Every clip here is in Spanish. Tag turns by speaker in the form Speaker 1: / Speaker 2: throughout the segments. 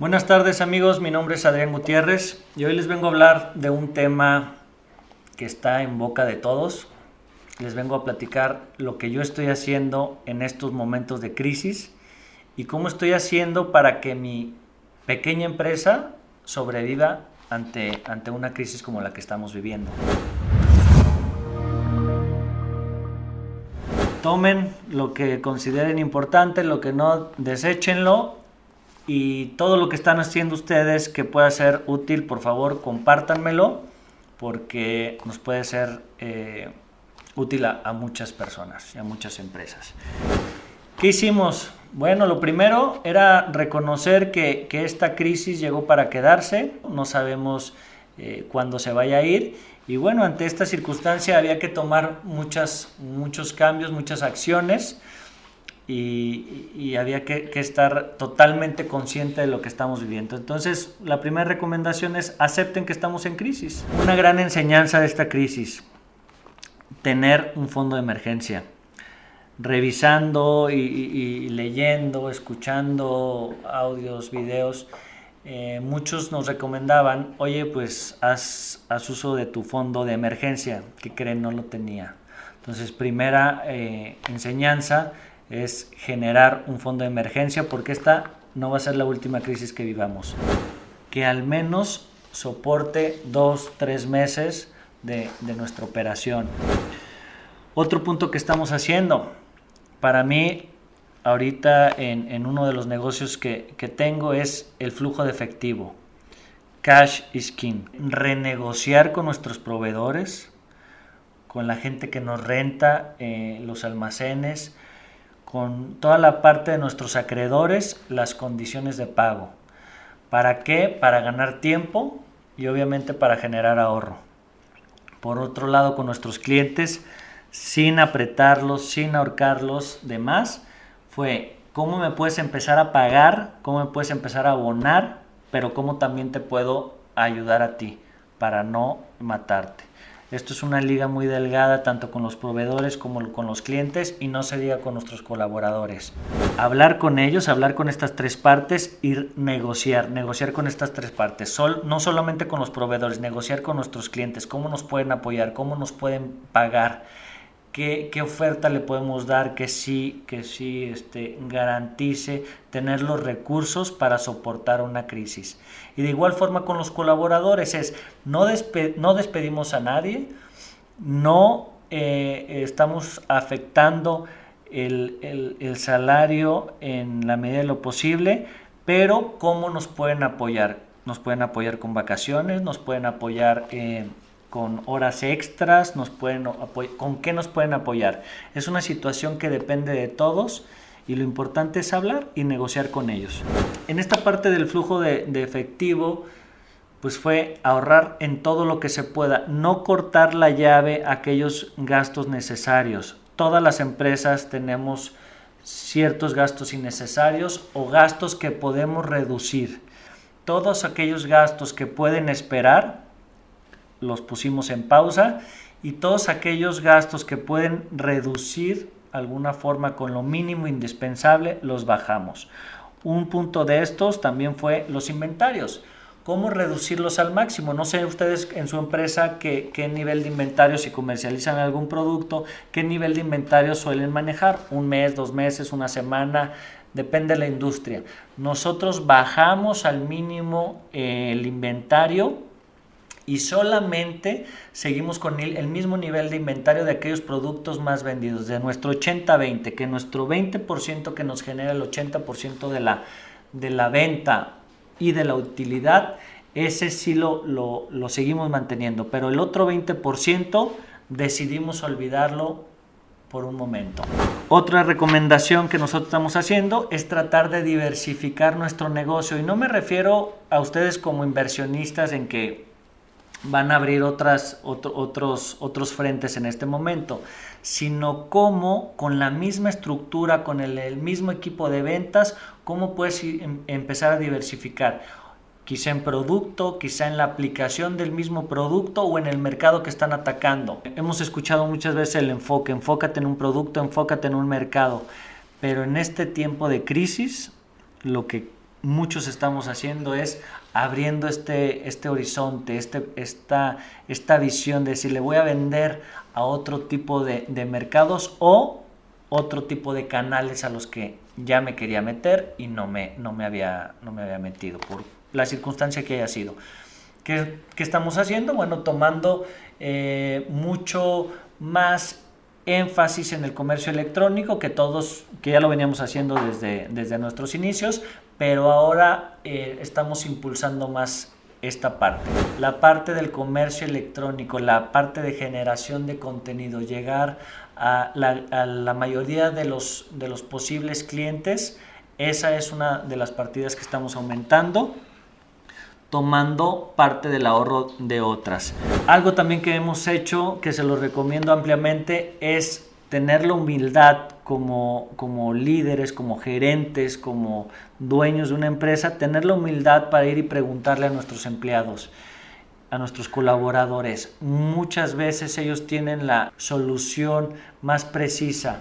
Speaker 1: Buenas tardes amigos, mi nombre es Adrián Gutiérrez y hoy les vengo a hablar de un tema que está en boca de todos. Les vengo a platicar lo que yo estoy haciendo en estos momentos de crisis y cómo estoy haciendo para que mi pequeña empresa sobreviva ante, ante una crisis como la que estamos viviendo. Tomen lo que consideren importante, lo que no, deséchenlo y todo lo que están haciendo ustedes que pueda ser útil, por favor, compártanmelo porque nos puede ser eh, útil a, muchas personas y a muchas empresas. ¿Qué hicimos? Bueno, lo primero era reconocer que, esta crisis llegó para quedarse, no sabemos eh, cuándo se vaya a ir y bueno, ante esta circunstancia había que tomar muchas, muchos cambios, muchas acciones y, había que, estar totalmente consciente de lo que estamos viviendo. Entonces, la primera recomendación es acepten que estamos en crisis. Una gran enseñanza de esta crisis, tener un fondo de emergencia. Revisando y, leyendo, escuchando audios, videos, eh, muchos nos recomendaban, oye, pues haz, uso de tu fondo de emergencia, que creen no lo tenía. Entonces, primera eh, enseñanza, es generar un fondo de emergencia porque esta no va a ser la última crisis que vivamos. Que al menos soporte dos, tres meses de, nuestra operación. Otro punto que estamos haciendo, para mí ahorita en, uno de los negocios que, tengo es el flujo de efectivo. Cash is king. Renegociar con nuestros proveedores, con la gente que nos renta eh, los almacenes, con toda la parte de nuestros acreedores las condiciones de pago. ¿Para qué? Para ganar tiempo y obviamente para generar ahorro. Por otro lado, con nuestros clientes, sin apretarlos, sin ahorcarlos de más, fue cómo me puedes empezar a pagar, cómo me puedes empezar a abonar, pero cómo también te puedo ayudar a ti para no matarte. Esto es una liga muy delgada tanto con los proveedores como con los clientes y no se diga con nuestros colaboradores. Hablar con ellos, hablar con estas tres partes y negociar, negociar con estas tres partes. Sol, no solamente con los proveedores, negociar con nuestros clientes, cómo nos pueden apoyar, cómo nos pueden pagar qué, oferta le podemos dar que sí, que sí este, garantice tener los recursos para soportar una crisis. Y de igual forma con los colaboradores es, no, no despedimos a nadie, no eh, estamos afectando el, el, salario en la medida de lo posible, pero cómo nos pueden apoyar. Nos pueden apoyar con vacaciones, nos pueden apoyar en con horas extras, nos pueden con qué nos pueden apoyar. Es una situación que depende de todos y lo importante es hablar y negociar con ellos. En esta parte del flujo de, de efectivo, pues fue ahorrar en todo lo que se pueda, no cortar la llave a aquellos gastos necesarios. Todas las empresas tenemos ciertos gastos innecesarios o gastos que podemos reducir. Todos aquellos gastos que pueden esperar, los pusimos en pausa y todos aquellos gastos que pueden reducir alguna forma con lo mínimo indispensable los bajamos. Un punto de estos también fue los inventarios. ¿Cómo reducirlos al máximo? No sé ustedes en su empresa qué, qué nivel de inventario, si comercializan algún producto, qué nivel de inventario suelen manejar. Un mes, dos meses, una semana, depende de la industria. Nosotros bajamos al mínimo eh, el inventario y solamente seguimos con el, mismo nivel de inventario de aquellos productos más vendidos, de nuestro 80-20, que nuestro 20% que nos genera el 80% de la, de la venta y de la utilidad, ese sí lo, lo, lo seguimos manteniendo, pero el otro 20% decidimos olvidarlo por un momento. Otra recomendación que nosotros estamos haciendo es tratar de diversificar nuestro negocio y no me refiero a ustedes como inversionistas en que van a abrir otras, otros, otros frentes en este momento, sino cómo con la misma estructura, con el, mismo equipo de ventas, cómo puedes em, empezar a diversificar. Quizá en producto, quizá en la aplicación del mismo producto o en el mercado que están atacando. Hemos escuchado muchas veces el enfoque, enfócate en un producto, enfócate en un mercado, pero en este tiempo de crisis, lo que muchos estamos haciendo es abriendo este, este horizonte, este, esta, esta visión de si le voy a vender a otro tipo de, de mercados o otro tipo de canales a los que ya me quería meter y no me, no me, había, no me había metido por la circunstancia que haya sido. ¿Qué, qué estamos haciendo? Bueno, tomando eh, mucho más énfasis en el comercio electrónico que todos, que ya lo veníamos haciendo desde, desde nuestros inicios, pero ahora eh, estamos impulsando más esta parte. La parte del comercio electrónico, la parte de generación de contenido, llegar a la, mayoría de los, de los posibles clientes, esa es una de las partidas que estamos aumentando tomando parte del ahorro de otras. Algo también que hemos hecho, que se lo recomiendo ampliamente, es tener la humildad como, como líderes, como gerentes, como dueños de una empresa, tener la humildad para ir y preguntarle a nuestros empleados, a nuestros colaboradores. Muchas veces ellos tienen la solución más precisa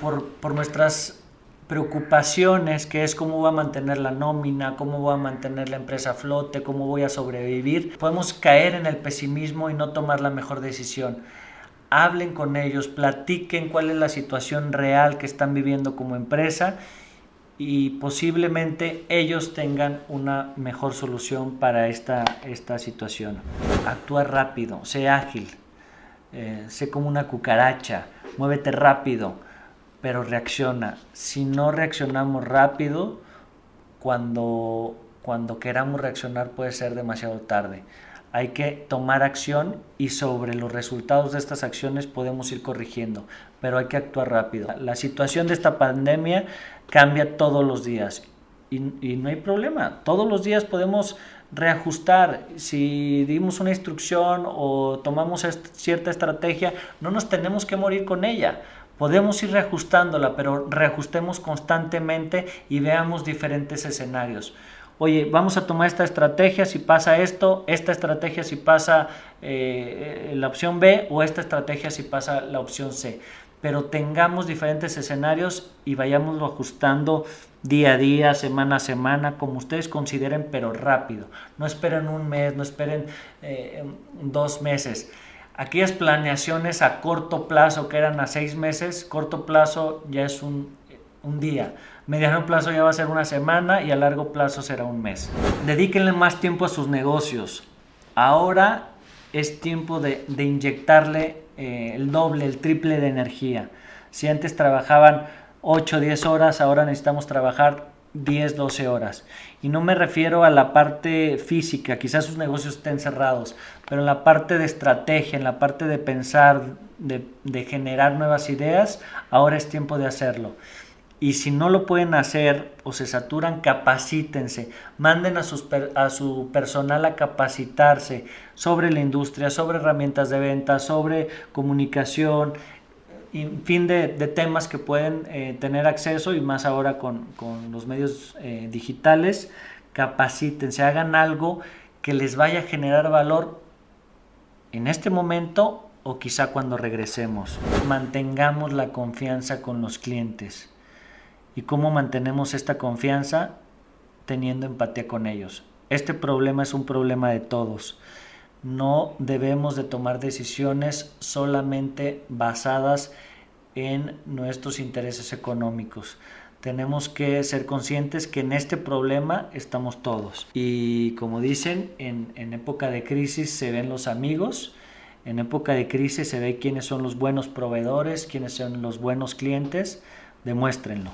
Speaker 1: por, por nuestras preocupaciones, que es cómo voy a mantener la nómina, cómo voy a mantener la empresa a flote, cómo voy a sobrevivir, podemos caer en el pesimismo y no tomar la mejor decisión. Hablen con ellos, platiquen cuál es la situación real que están viviendo como empresa y posiblemente ellos tengan una mejor solución para esta, esta situación. Actúa rápido, sé ágil, eh, sé como una cucaracha, muévete rápido pero reacciona. Si no reaccionamos rápido, cuando, cuando queramos reaccionar puede ser demasiado tarde. Hay que tomar acción y sobre los resultados de estas acciones podemos ir corrigiendo, pero hay que actuar rápido. La situación de esta pandemia cambia todos los días y, y no hay problema. Todos los días podemos reajustar. Si dimos una instrucción o tomamos cierta estrategia, no nos tenemos que morir con ella Podemos ir reajustándola, pero reajustemos constantemente y veamos diferentes escenarios. Oye, vamos a tomar esta estrategia si pasa esto, esta estrategia si pasa eh, la opción B o esta estrategia si pasa la opción C. Pero tengamos diferentes escenarios y vayámoslo ajustando día a día, semana a semana, como ustedes consideren, pero rápido. No esperen un mes, no esperen eh, dos meses Aquellas planeaciones a corto plazo que eran a seis meses, corto plazo ya es un, día. Mediano plazo ya va a ser una semana y a largo plazo será un mes. Dedíquenle más tiempo a sus negocios. Ahora es tiempo de, inyectarle eh, el doble, el triple de energía. Si antes trabajaban 8 o 10 horas, ahora necesitamos trabajar 10, 12 horas. Y no me refiero a la parte física, quizás sus negocios estén cerrados, pero en la parte de estrategia, en la parte de pensar, de, generar nuevas ideas, ahora es tiempo de hacerlo. Y si no lo pueden hacer o se saturan, capacítense, manden a, sus, a su personal a capacitarse sobre la industria, sobre herramientas de venta, sobre comunicación, fin de, temas que pueden eh, tener acceso y más ahora con, los medios eh, digitales, capacítense, hagan algo que les vaya a generar valor en este momento o quizá cuando regresemos. Mantengamos la confianza con los clientes. ¿Y cómo mantenemos esta confianza? Teniendo empatía con ellos. Este problema es un problema de todos no debemos de tomar decisiones solamente basadas en nuestros intereses económicos. Tenemos que ser conscientes que en este problema estamos todos. Y como dicen, en, época de crisis se ven los amigos, en época de crisis se ve quiénes son los buenos proveedores, quiénes son los buenos clientes, demuéstrenlo.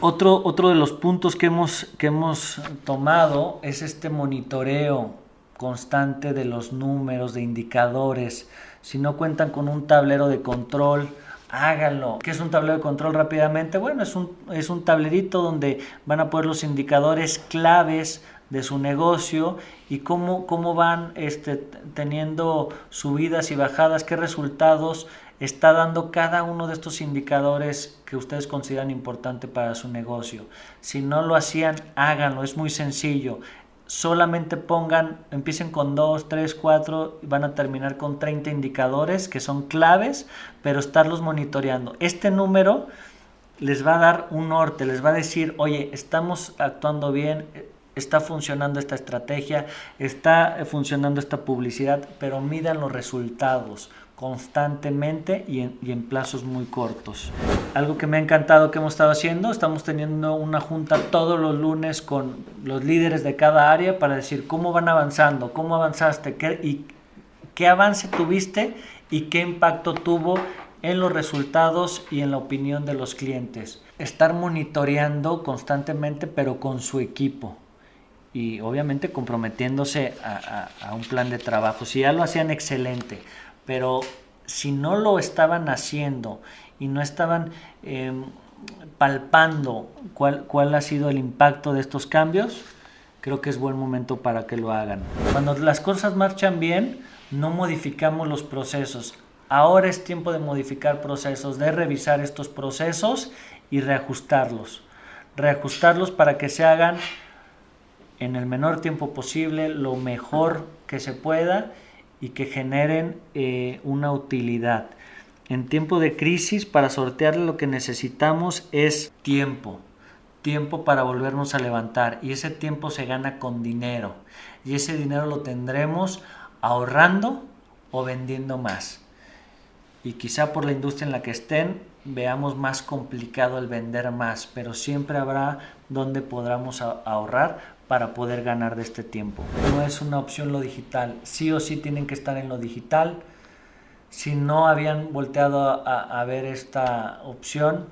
Speaker 1: Otro, otro de los puntos que hemos, que hemos tomado es este monitoreo constante de los números, de indicadores. Si no cuentan con un tablero de control, háganlo. ¿Qué es un tablero de control rápidamente? Bueno, es un, es un tablerito donde van a poner los indicadores claves de su negocio y cómo, cómo van este, teniendo subidas y bajadas, qué resultados está dando cada uno de estos indicadores que ustedes consideran importante para su negocio. Si no lo hacían, háganlo, es muy sencillo solamente pongan, empiecen con 2, 3, 4 y van a terminar con 30 indicadores que son claves, pero estarlos monitoreando. Este número les va a dar un norte, les va a decir, oye, estamos actuando bien, está funcionando esta estrategia, está funcionando esta publicidad, pero midan los resultados constantemente y en, plazos muy cortos. Algo que me ha encantado que hemos estado haciendo, estamos teniendo una junta todos los lunes con los líderes de cada área para decir cómo van avanzando, cómo avanzaste qué, avance tuviste y qué impacto tuvo en los resultados y en la opinión de los clientes. Estar monitoreando constantemente pero con su equipo y obviamente comprometiéndose a, a un plan de trabajo. Si ya lo hacían excelente, pero si no lo estaban haciendo y no estaban em, palpando cuál, cuál ha sido el impacto de estos cambios, creo que es buen momento para que lo hagan. Cuando las cosas marchan bien, no modificamos los procesos. Ahora es tiempo de modificar procesos, de revisar estos procesos y reajustarlos. Reajustarlos para que se hagan en el menor tiempo posible, lo mejor que se pueda y que generen eh, una utilidad. En tiempo de crisis, para sortear lo que necesitamos es tiempo, tiempo para volvernos a levantar y ese tiempo se gana con dinero y ese dinero lo tendremos ahorrando o vendiendo más. Y quizá por la industria en la que estén veamos más complicado el vender más, pero siempre habrá donde podamos ahorrar para poder ganar de este tiempo. No es una opción lo digital, sí o sí tienen que estar en lo digital. Si no habían volteado a, ver esta opción,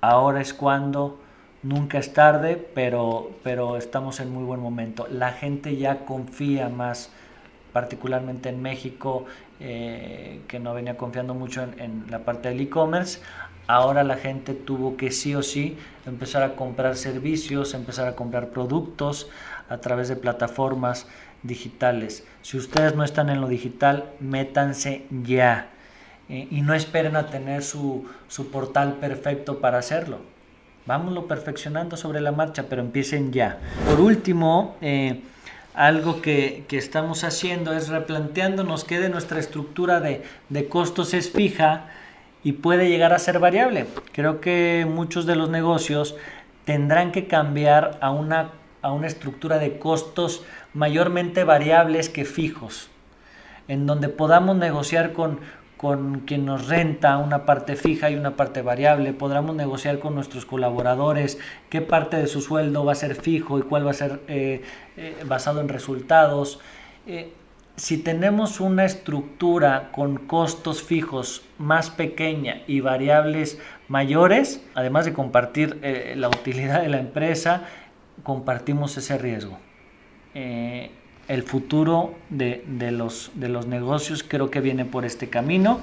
Speaker 1: ahora es cuando, nunca es tarde, pero, pero estamos en muy buen momento. La gente ya confía más, particularmente en México, eh, que no venía confiando mucho en, en la parte del e-commerce. Ahora la gente tuvo que sí o sí empezar a comprar servicios, empezar a comprar productos a través de plataformas digitales. Si ustedes no están en lo digital, métanse ya. Eh, y no esperen a tener su, portal perfecto para hacerlo. Vámonos perfeccionando sobre la marcha, pero empiecen ya. Por último, eh, algo que, estamos haciendo es replanteándonos que de nuestra estructura de, de costos es fija y puede llegar a ser variable. Creo que muchos de los negocios tendrán que cambiar a una, a una estructura de costos mayormente variables que fijos, en donde podamos negociar con, con quien nos renta una parte fija y una parte variable, podamos negociar con nuestros colaboradores qué parte de su sueldo va a ser fijo y cuál va a ser eh, eh, basado en resultados. Eh, si tenemos una estructura con costos fijos más pequeña y variables mayores, además de compartir eh, la utilidad de la empresa, compartimos ese riesgo. Eh, el futuro de, los, de los negocios creo que viene por este camino.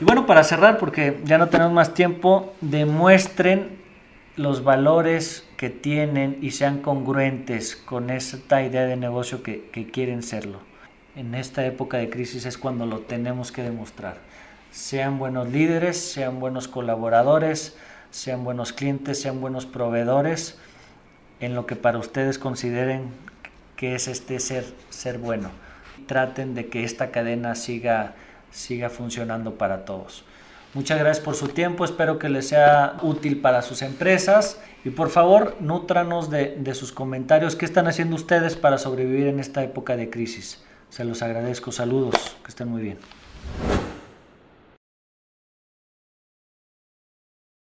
Speaker 1: Y bueno, para cerrar, porque ya no tenemos más tiempo, demuestren los valores que tienen y sean congruentes con esta idea de negocio que quieren serlo en esta época de crisis es cuando lo tenemos que demostrar. Sean buenos líderes, sean buenos colaboradores, sean buenos clientes, sean buenos proveedores, en lo que para ustedes consideren que es este ser, ser bueno. Traten de que esta cadena siga, siga funcionando para todos. Muchas gracias por su tiempo, espero que les sea útil para sus empresas y por favor nútranos de, de sus comentarios, qué están haciendo ustedes para sobrevivir en esta época de crisis. Se los agradezco. Saludos. Que estén muy bien.